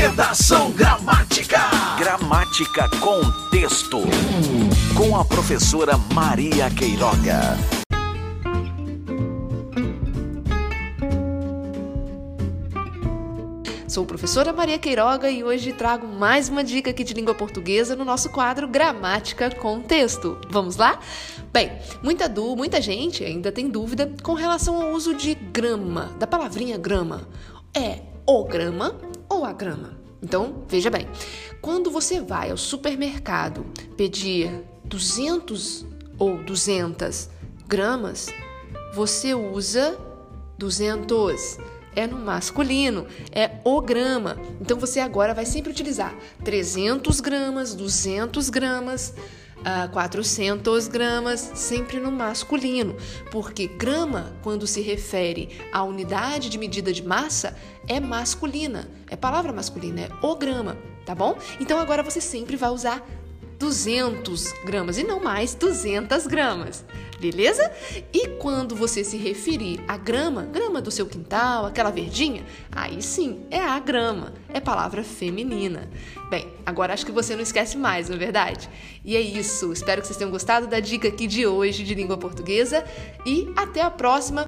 Redação Gramática. Gramática com texto. Com a professora Maria Queiroga. Sou professora Maria Queiroga e hoje trago mais uma dica aqui de língua portuguesa no nosso quadro Gramática com Texto. Vamos lá? Bem, muita, du muita gente ainda tem dúvida com relação ao uso de grama, da palavrinha grama. É o grama ou a grama? Então, veja bem, quando você vai ao supermercado pedir 200 ou 200 gramas, você usa 200 é no masculino, é o grama. Então você agora vai sempre utilizar 300 gramas, 200 gramas, uh, 400 gramas, sempre no masculino, porque grama, quando se refere à unidade de medida de massa, é masculina, é palavra masculina, é o grama, tá bom? Então agora você sempre vai usar 200 gramas e não mais 200 gramas beleza? E quando você se referir à grama, grama do seu quintal, aquela verdinha, aí sim é a grama, é palavra feminina. Bem, agora acho que você não esquece mais, não é verdade? E é isso, espero que vocês tenham gostado da dica aqui de hoje de língua portuguesa e até a próxima!